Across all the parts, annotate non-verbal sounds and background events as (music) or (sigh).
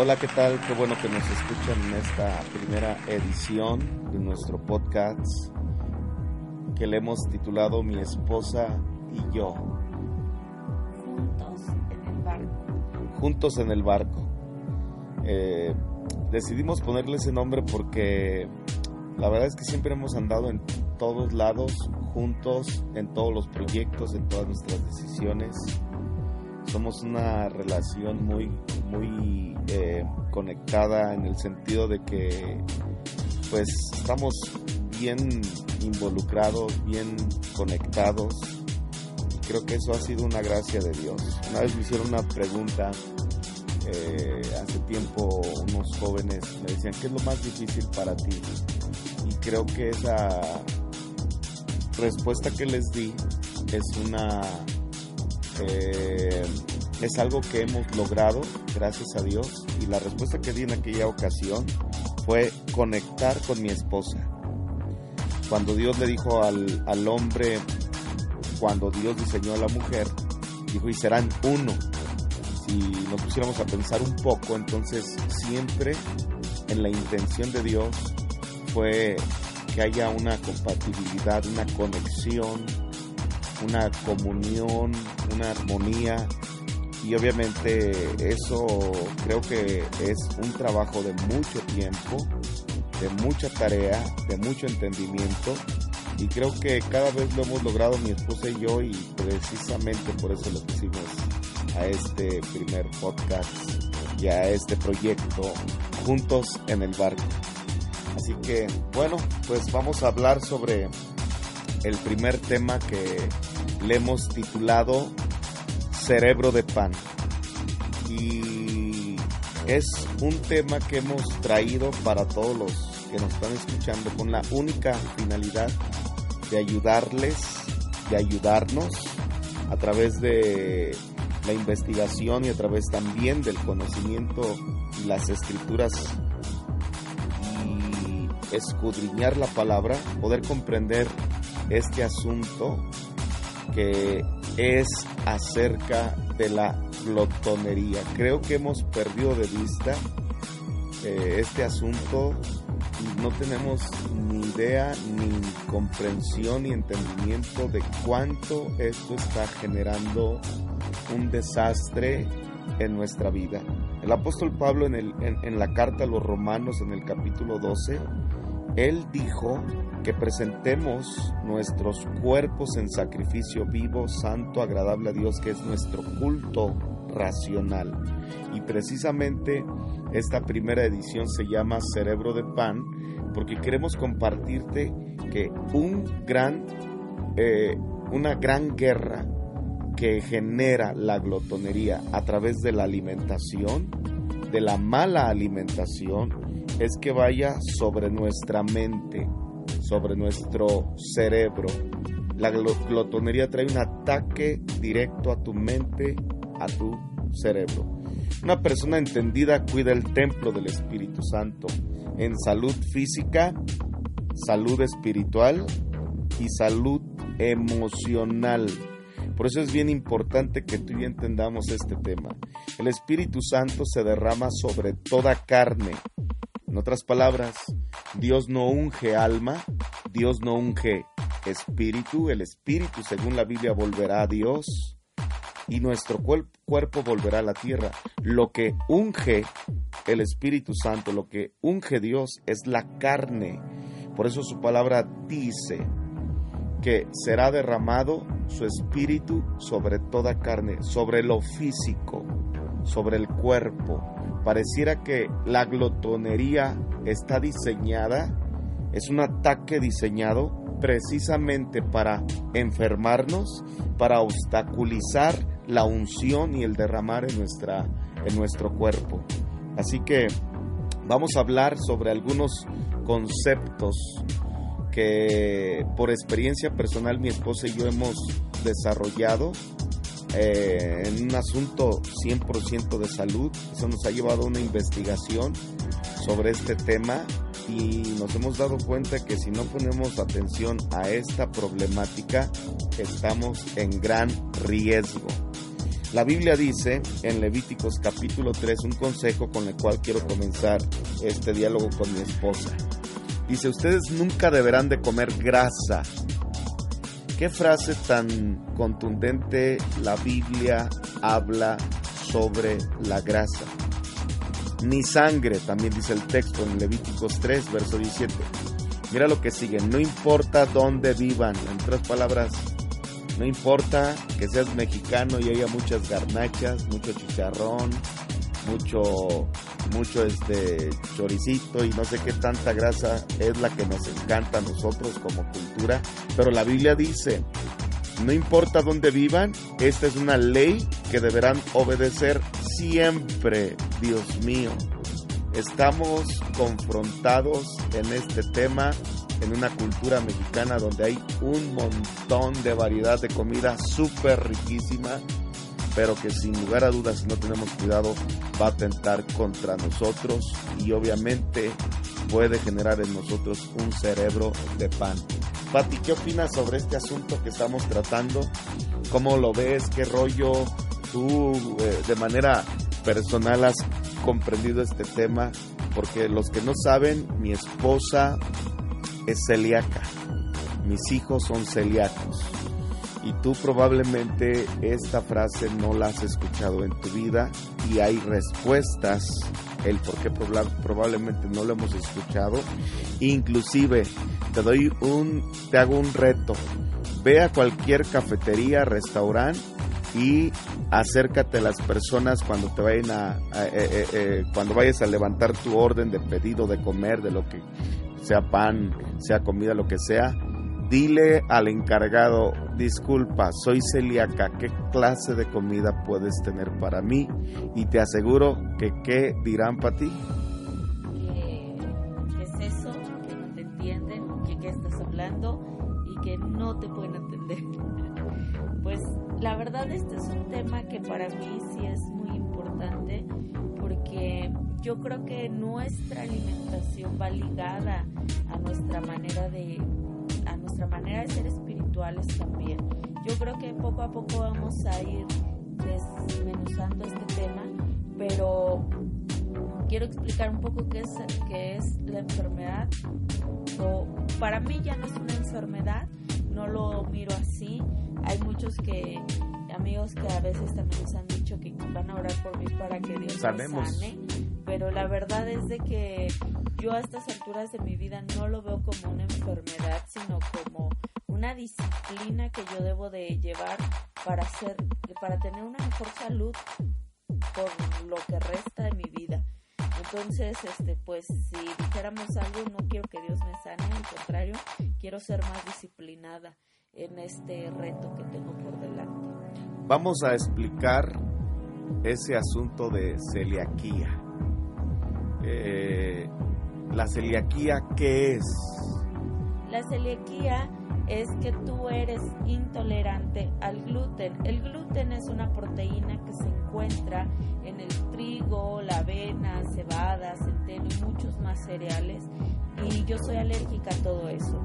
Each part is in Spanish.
Hola, ¿qué tal? Qué bueno que nos escuchan en esta primera edición de nuestro podcast que le hemos titulado Mi esposa y yo. Juntos en el barco. Juntos en el barco. Eh, decidimos ponerle ese nombre porque la verdad es que siempre hemos andado en todos lados, juntos, en todos los proyectos, en todas nuestras decisiones. Somos una relación muy, muy eh, conectada en el sentido de que pues estamos bien involucrados, bien conectados. Creo que eso ha sido una gracia de Dios. Una vez me hicieron una pregunta eh, hace tiempo unos jóvenes me decían, ¿qué es lo más difícil para ti? Y creo que esa respuesta que les di es una... Eh, es algo que hemos logrado, gracias a Dios, y la respuesta que di en aquella ocasión fue conectar con mi esposa. Cuando Dios le dijo al, al hombre, cuando Dios diseñó a la mujer, dijo, y serán uno. Si nos pusiéramos a pensar un poco, entonces siempre en la intención de Dios fue que haya una compatibilidad, una conexión, una comunión, una armonía. Y obviamente eso creo que es un trabajo de mucho tiempo, de mucha tarea, de mucho entendimiento. Y creo que cada vez lo hemos logrado mi esposa y yo y precisamente por eso lo pusimos a este primer podcast y a este proyecto juntos en el barco. Así que bueno, pues vamos a hablar sobre el primer tema que le hemos titulado Cerebro de Pan. Y es un tema que hemos traído para todos los que nos están escuchando con la única finalidad de ayudarles, de ayudarnos a través de la investigación y a través también del conocimiento y las escrituras y escudriñar la palabra, poder comprender este asunto que es acerca de la glotonería. Creo que hemos perdido de vista eh, este asunto no tenemos ni idea, ni comprensión, ni entendimiento de cuánto esto está generando un desastre en nuestra vida. El apóstol Pablo en, el, en la carta a los romanos en el capítulo 12, él dijo que presentemos nuestros cuerpos en sacrificio vivo, santo, agradable a Dios, que es nuestro culto racional. Y precisamente esta primera edición se llama Cerebro de Pan, porque queremos compartirte que eh, una gran guerra que genera la glotonería a través de la alimentación, de la mala alimentación, es que vaya sobre nuestra mente, sobre nuestro cerebro. La glotonería trae un ataque directo a tu mente, a tu cerebro. Una persona entendida cuida el templo del Espíritu Santo en salud física, salud espiritual y salud emocional. Por eso es bien importante que tú y yo entendamos este tema. El Espíritu Santo se derrama sobre toda carne. Otras palabras, Dios no unge alma, Dios no unge espíritu, el espíritu según la Biblia volverá a Dios y nuestro cuerpo volverá a la tierra. Lo que unge el Espíritu Santo, lo que unge Dios es la carne. Por eso su palabra dice que será derramado su espíritu sobre toda carne, sobre lo físico, sobre el cuerpo. Pareciera que la glotonería está diseñada, es un ataque diseñado precisamente para enfermarnos, para obstaculizar la unción y el derramar en, nuestra, en nuestro cuerpo. Así que vamos a hablar sobre algunos conceptos que por experiencia personal mi esposa y yo hemos desarrollado eh, en un asunto 100% de salud. Eso nos ha llevado a una investigación sobre este tema y nos hemos dado cuenta que si no ponemos atención a esta problemática estamos en gran riesgo. La Biblia dice en Levíticos capítulo 3 un consejo con el cual quiero comenzar este diálogo con mi esposa. Dice, ustedes nunca deberán de comer grasa. ¿Qué frase tan contundente la Biblia habla sobre la grasa? Ni sangre, también dice el texto en Levíticos 3, verso 17. Mira lo que sigue, no importa dónde vivan, en otras palabras, no importa que seas mexicano y haya muchas garnachas, mucho chicharrón, mucho, mucho este choricito y no sé qué tanta grasa es la que nos encanta a nosotros como cultura. Pero la Biblia dice, no importa dónde vivan, esta es una ley que deberán obedecer siempre, Dios mío. Estamos confrontados en este tema en una cultura mexicana donde hay un montón de variedad de comida súper riquísima, pero que sin lugar a dudas, si no tenemos cuidado, va a atentar contra nosotros y obviamente puede generar en nosotros un cerebro de pan. Pati, ¿qué opinas sobre este asunto que estamos tratando? ¿Cómo lo ves? ¿Qué rollo? Tú eh, de manera personal has comprendido este tema? Porque los que no saben, mi esposa es celíaca. Mis hijos son celíacos. Y tú probablemente esta frase no la has escuchado en tu vida y hay respuestas el por qué probablemente no lo hemos escuchado. Inclusive te doy un te hago un reto. Ve a cualquier cafetería, restaurante y acércate a las personas cuando te vayan a, eh, eh, eh, cuando vayas a levantar tu orden de pedido de comer de lo que sea pan, sea comida, lo que sea, dile al encargado, disculpa, soy celíaca, ¿qué clase de comida puedes tener para mí? Y te aseguro que qué dirán para ti. ¿Qué es eso? Que no te entienden, que qué estás hablando y que no te pueden entender. pues la verdad este es un tema que para mí sí es muy importante porque yo creo que nuestra alimentación va ligada a nuestra manera de nuestra manera de ser espirituales también. Yo creo que poco a poco vamos a ir desmenuzando este tema, pero quiero explicar un poco qué es, qué es la enfermedad. O, para mí ya no es una enfermedad, no lo miro así. Hay muchos que amigos que a veces también nos han dicho que van a orar por mí para que Dios me sane pero la verdad es de que yo a estas alturas de mi vida no lo veo como una enfermedad, sino como una disciplina que yo debo de llevar para ser, para tener una mejor salud por lo que resta de mi vida. Entonces, este, pues si dijéramos algo, no quiero que Dios me sane, al contrario, quiero ser más disciplinada en este reto que tengo por delante. Vamos a explicar ese asunto de celiaquía. Eh, la celiaquía, ¿qué es? La celiaquía es que tú eres intolerante al gluten. El gluten es una proteína que se encuentra en el trigo, la avena, cebada, centeno y muchos más cereales y yo soy alérgica a todo eso.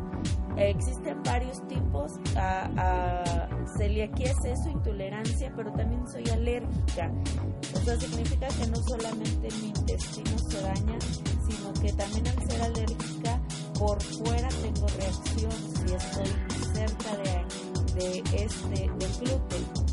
Existen varios tipos, a, celiaquía es eso, intolerancia, pero también soy alérgica. O significa que no solamente mi intestino se daña, sino que también al ser alérgica, por fuera tengo reacción si estoy cerca de, de este, del gluten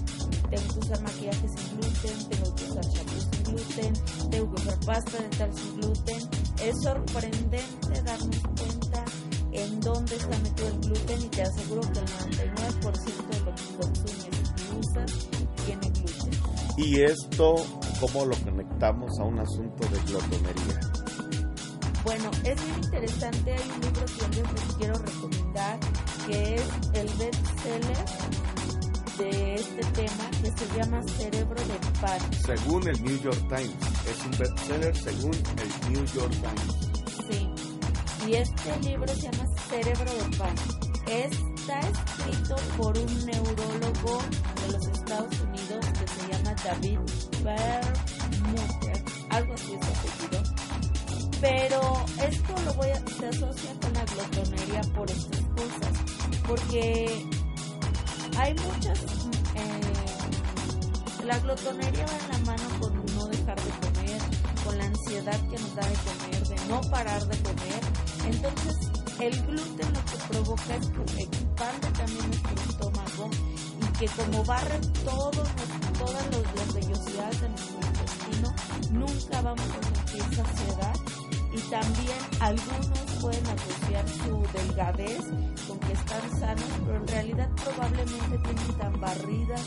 tengo que usar maquillaje sin gluten, tengo que usar champú sin gluten, tengo que usar pasta dental sin gluten. Es sorprendente darnos cuenta en dónde está metido el gluten y te aseguro que el 99% de lo que consumes y usas tiene gluten. ¿Y esto cómo lo conectamos a un asunto de glotonería? Bueno, es muy interesante. Hay un libro que yo les quiero recomendar que es el bestseller de este tema que se llama Cerebro de Pan. Según el New York Times, es un bestseller según el New York Times. Y este libro se llama Cerebro de Pan. Está escrito por un neurólogo de los Estados Unidos que se llama David Perlmutter, algo así es apellido. Pero esto lo voy a, se asocia con la glotonería por estas cosas, porque hay muchas, eh, La glotonería va en la mano con no dejar de comer, con la ansiedad que nos da de comer, de no parar de comer. Entonces, el gluten lo que provoca es que expande también nuestro estómago y que como barre todo, todas las vellosidades de nuestro intestino, nunca vamos a sentir saciedad y también algunos pueden asociar su delgadez con que están sanos, pero en realidad probablemente tienen tan barridas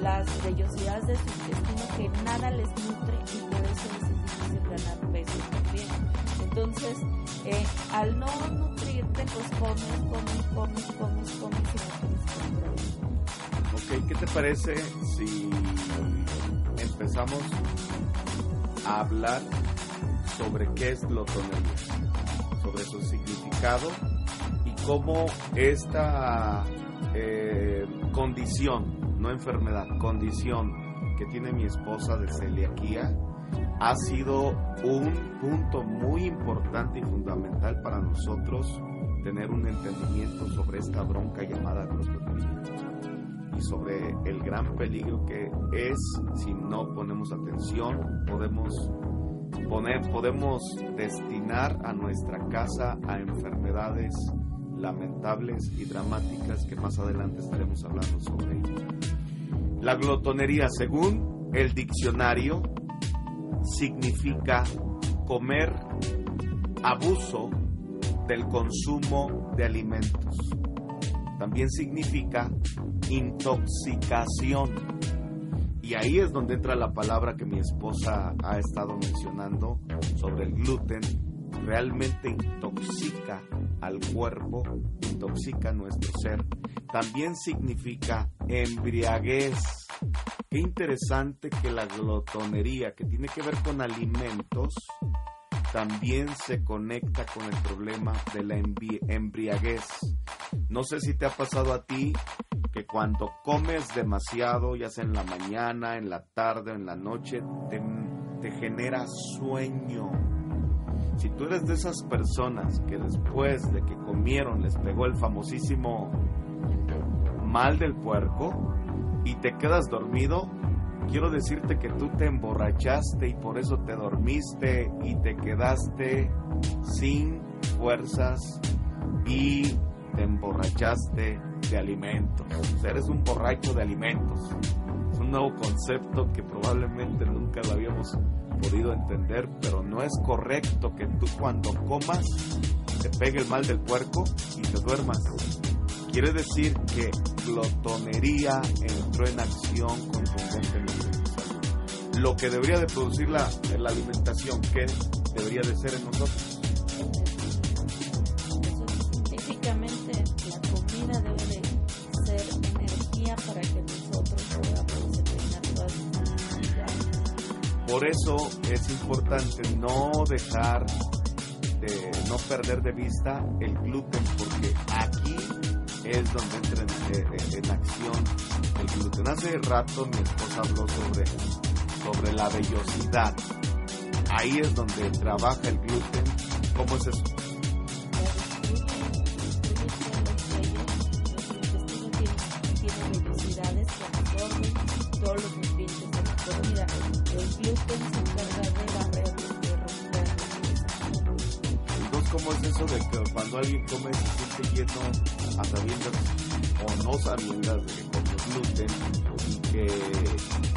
las vellosidades de su intestino que nada les nutre y por eso les es difícil ganar peso también. Entonces, eh, al no nutrirte, pues comes, comes, comes, comes, comes y no tienes Ok, ¿qué te parece si empezamos a hablar sobre qué es glotonería, sobre su significado y cómo esta eh, condición, no enfermedad, condición que tiene mi esposa de celiaquía, ha sido un punto muy importante y fundamental para nosotros tener un entendimiento sobre esta bronca llamada glotonería y sobre el gran peligro que es si no ponemos atención, podemos podemos destinar a nuestra casa a enfermedades lamentables y dramáticas que más adelante estaremos hablando sobre ello. La glotonería, según el diccionario, significa comer abuso del consumo de alimentos. También significa intoxicación y ahí es donde entra la palabra que mi esposa ha estado mencionando sobre el gluten. Realmente intoxica al cuerpo, intoxica nuestro ser. También significa embriaguez. Qué interesante que la glotonería, que tiene que ver con alimentos, también se conecta con el problema de la embriaguez. No sé si te ha pasado a ti que cuando comes demasiado, ya sea en la mañana, en la tarde o en la noche, te, genera sueño. Si tú eres de esas personas que después de que comieron les pegó el famosísimo mal del puerco y te quedas dormido, quiero decirte que tú te emborrachaste y por eso te dormiste y te quedaste sin fuerzas y te emborrachaste de alimentos. eres un borracho de alimentos. Es un nuevo concepto que probablemente nunca lo habíamos podido entender, pero no es correcto que tú cuando comas te pegue el mal del puerco y te duermas. Quiere decir que glotonería entró en acción contundentemente. Lo que debería de producir la, la alimentación, que debería de ser en nosotros? Por eso es importante no dejar de no perder de vista el gluten, porque aquí es donde entra en, acción el gluten. Hace rato mi esposa habló sobre, sobre la vellosidad. Ahí es donde trabaja el gluten. ¿Cómo es eso? Alguien come se siente lleno a sabiendas o no sabiendas de que come gluten y que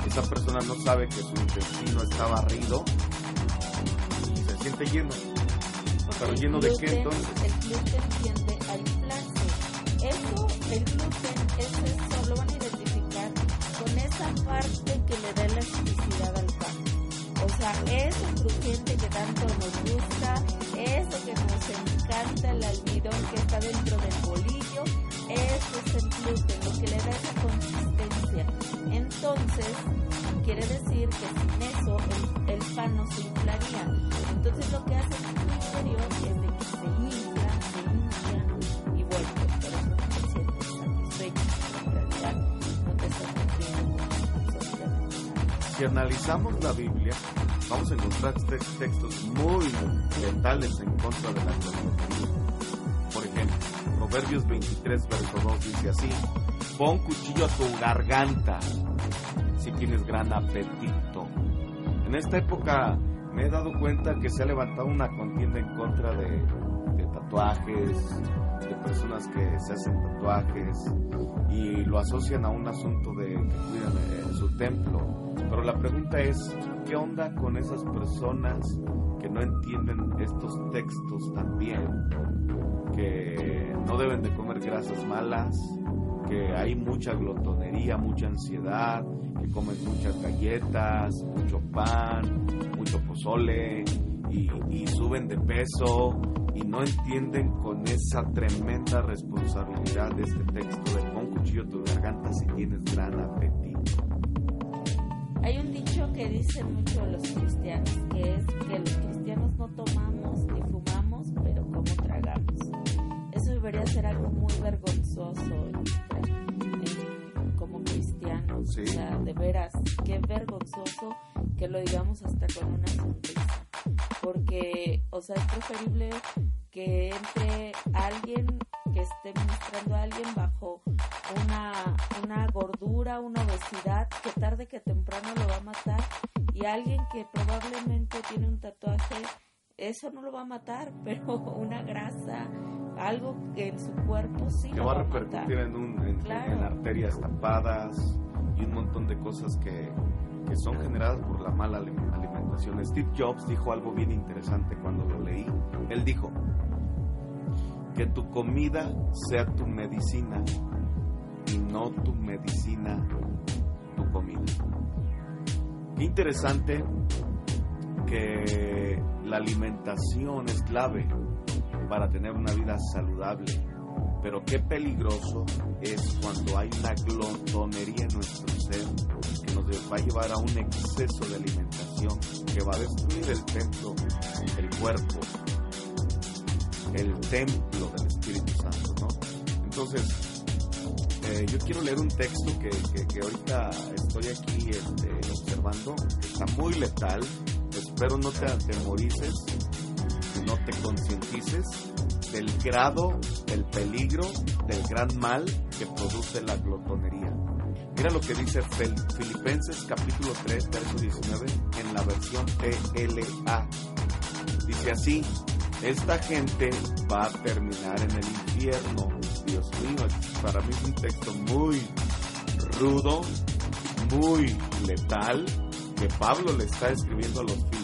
esa persona no sabe que su intestino está barrido y se siente lleno. Pero lleno de qué entonces? El gluten tiende a inflarse. Eso, el gluten, es eso, lo van a identificar con esa parte que le da elasticidad al pan. O sea, eso crujiente que tanto nos gusta, eso que está dentro del bolillo, eso es el gluten, lo que le da esa consistencia. Entonces, quiere decir que sin eso el, pan no se inflaría. Entonces lo que hace el interior es de que se infla, se infla y pues por eso te sientes satisfecho. En realidad no te estás absolutamente Si analizamos la Biblia, vamos a encontrar textos muy letales en contra de la. Proverbios 23, verso 2 dice así, pon cuchillo a tu garganta, si tienes gran apetito. En esta época me he dado cuenta que se ha levantado una contienda en contra de, de tatuajes, de personas que se hacen tatuajes y lo asocian a un asunto de que cuidan eh, su templo. Pero la pregunta es, ¿qué onda con esas personas que no entienden estos textos también? Que no deben de comer grasas malas, que hay mucha glotonería, mucha ansiedad, que comen muchas galletas, mucho pan, mucho pozole y, suben de peso y no entienden con esa tremenda responsabilidad de este texto de pon cuchillo tu garganta si tienes gran apetito. Hay un dicho que dicen mucho los cristianos, que es que los cristianos no tomamos Eso debería ser algo muy vergonzoso como cristianos. O sea, de veras, qué vergonzoso que lo digamos hasta con una sonrisa. Porque, o sea, es preferible que entre alguien que esté ministrando a alguien bajo una, una gordura, una obesidad que tarde que temprano lo va a matar y alguien que probablemente tiene un tatuaje, eso no lo va a matar, (laughs) pero una grasa, algo que en su cuerpo sí que va a repercutir en, un, en, en, arterias tapadas y un montón de cosas que, que son generadas por la mala alimentación. Steve Jobs dijo algo bien interesante cuando lo leí. Él dijo, que tu comida sea tu medicina y no tu medicina tu comida. Qué interesante que la alimentación es clave para tener una vida saludable, pero qué peligroso es cuando hay una glotonería en nuestro ser que nos va a llevar a un exceso de alimentación que va a destruir el templo, el cuerpo, el templo del Espíritu Santo, ¿no? Entonces, eh, yo quiero leer un texto que, que, ahorita estoy aquí este, observando, que está muy letal, espero no te atemorices, no te concientices del grado, del peligro, del gran mal que produce la glotonería. Mira lo que dice Filipenses capítulo 3, verso 19 en la versión TLA. Dice así, esta gente va a terminar en el infierno. Dios mío, para mí es un texto muy rudo, muy letal, que Pablo le está escribiendo a los filipenses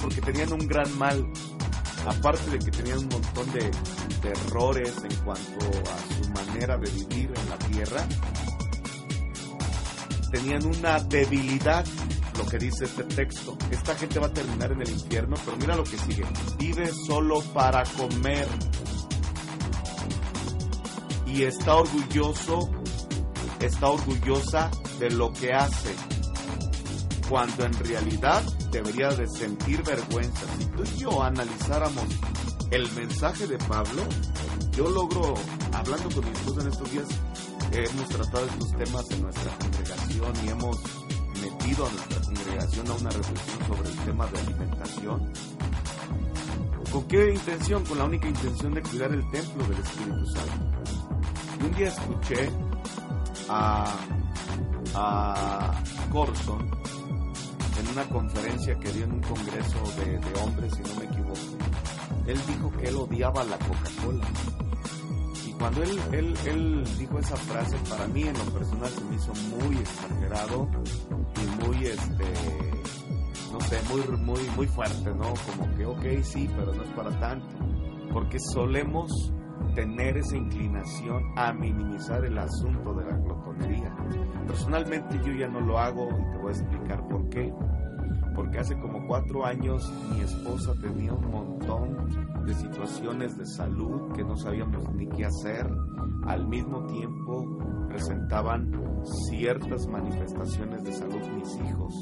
porque tenían un gran mal. Aparte de que tenían un montón de, de errores en cuanto a su manera de vivir en la tierra, tenían una debilidad lo que dice este texto. Esta gente va a terminar en el infierno, pero mira lo que sigue. Vive solo para comer. Y está orgulloso, está orgullosa de lo que hace. Cuando en realidad debería de sentir vergüenza. Si tú y yo analizáramos el mensaje de Pablo, yo logro, hablando con mi esposa en estos días, hemos tratado estos temas en nuestra congregación y hemos metido a nuestra congregación a una reflexión sobre el tema de alimentación. ¿Con qué intención? Con la única intención de cuidar el templo del Espíritu Santo. Un día escuché a, a Corson una conferencia que dio en un congreso de, de hombres, si no me equivoco. Él dijo que él odiaba la Coca-Cola cuando él, él, él dijo esa frase, para mí en lo personal se me hizo muy exagerado y muy, este, no sé, muy, muy, muy fuerte, ¿no? Como que, ok, sí, pero no es para tanto. Porque solemos tener esa inclinación a minimizar el asunto de la glotonería. Personalmente yo ya no lo hago y te voy a explicar por qué porque hace como cuatro años mi esposa tenía un montón de situaciones de salud que no sabíamos ni qué hacer. Al mismo tiempo presentaban ciertas manifestaciones de salud mis hijos.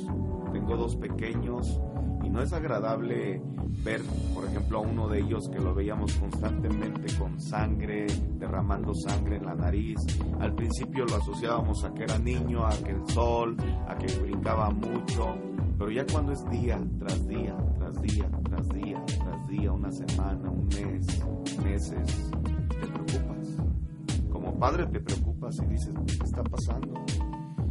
Tengo dos pequeños y no es agradable ver, por ejemplo, a uno de ellos que lo veíamos constantemente con sangre, derramando sangre en la nariz. Al principio lo asociábamos a que era niño, a que el sol, a que brincaba mucho pero ya cuando es día tras día, tras día, tras día, tras día, una semana, un mes, meses, te preocupas. Como padre te preocupas y dices, ¿qué está pasando?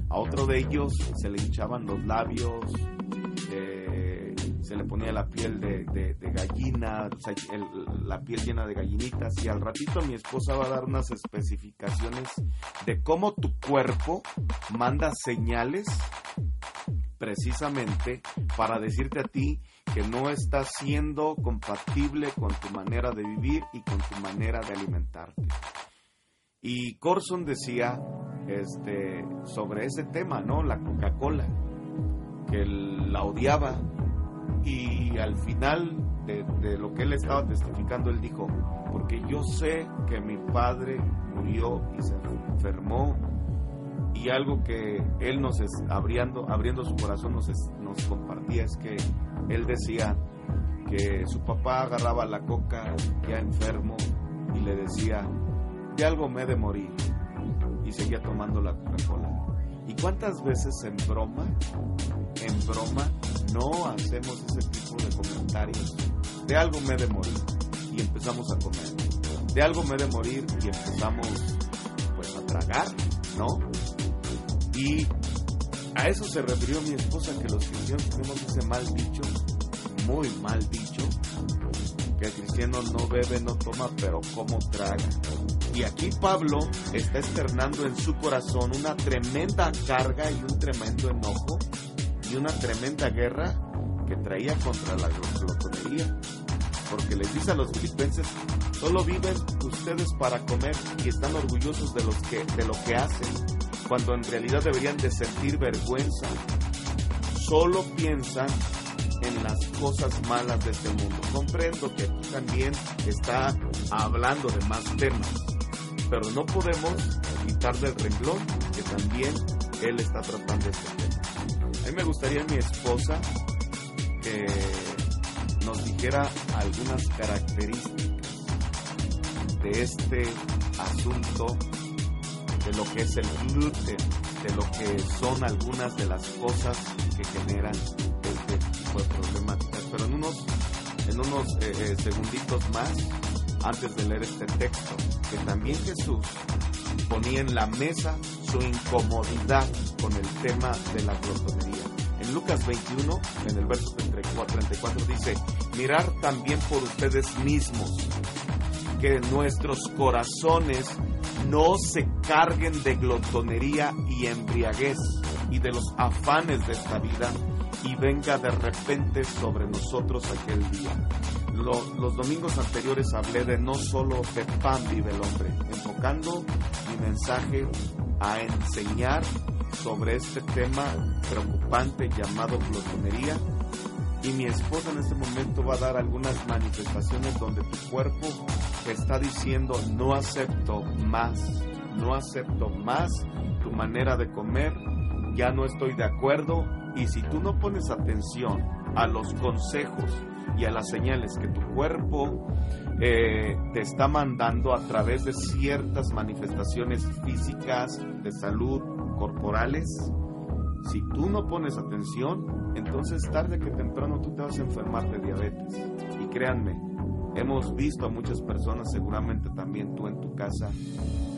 A otro de ellos se le hinchaban los labios, se le ponía la piel de, gallina, la piel llena de gallinitas y al ratito mi esposa va a dar unas especificaciones de cómo tu cuerpo manda señales precisamente para decirte a ti que no está siendo compatible con tu manera de vivir y con tu manera de alimentarte. Y Corson decía este, sobre ese tema, ¿no? La Coca-Cola, que la odiaba y al final de, lo que él estaba testificando, él dijo, porque yo sé que mi padre murió y se enfermó y algo que él nos es, abriendo, abriendo su corazón nos, nos compartía es que él decía que su papá agarraba la coca ya enfermo y le decía, de algo me he de morir y seguía tomando la Coca-Cola. ¿Y cuántas veces en broma, en broma, no hacemos ese tipo de comentarios? De algo me he de morir y empezamos a comer. De algo me he de morir y empezamos pues a tragar, ¿no? Y a eso se refirió mi esposa, que los cristianos tenemos ese mal dicho, muy mal dicho, que el cristiano no bebe, no toma, pero como traga. Y aquí Pablo está externando en su corazón una tremenda carga y un tremendo enojo y una tremenda guerra que traía contra la glotonería. Porque les dice a los filipenses, solo viven ustedes para comer y están orgullosos de, los que, de lo que hacen cuando en realidad deberían de sentir vergüenza. Solo piensan en las cosas malas de este mundo. Comprendo que también está hablando de más temas, pero no podemos quitar del renglón que también él está tratando este tema. A mí me gustaría mi esposa que nos dijera algunas características de este asunto de lo que es el gluten, de lo que son algunas de las cosas que generan este tipo de problemáticas. Pero en unos, en unos eh, eh, segunditos más, antes de leer este texto, que también Jesús ponía en la mesa su incomodidad con el tema de la glotonería. En Lucas 21, en el verso 34, 34 dice, mirar también por ustedes mismos que nuestros corazones no se carguen de glotonería y embriaguez y de los afanes de esta vida y venga de repente sobre nosotros aquel día. Los domingos anteriores hablé de no solo de pan vive el hombre, enfocando mi mensaje a enseñar sobre este tema preocupante llamado glotonería. Y mi esposa en este momento va a dar algunas manifestaciones donde tu cuerpo está diciendo no acepto más, no acepto más tu manera de comer, ya no estoy de acuerdo y si tú no pones atención a los consejos y a las señales que tu cuerpo eh, te está mandando a través de ciertas manifestaciones físicas, de salud, corporales, si tú no pones atención, entonces tarde que temprano tú te vas a enfermar de diabetes. Y créanme, hemos visto a muchas personas, seguramente también tú en tu casa,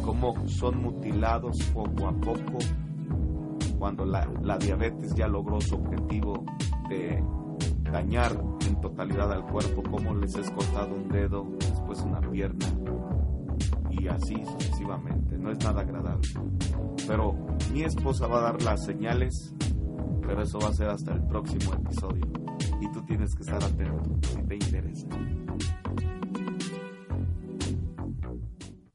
cómo son mutilados poco a poco cuando la, la diabetes ya logró su objetivo de dañar totalidad al cuerpo, cómo les es cortado un dedo, después una pierna, y así sucesivamente. No es nada agradable. Pero mi esposa va a dar las señales, pero eso va a ser hasta el próximo episodio. Y tú tienes que estar atento si te interesa.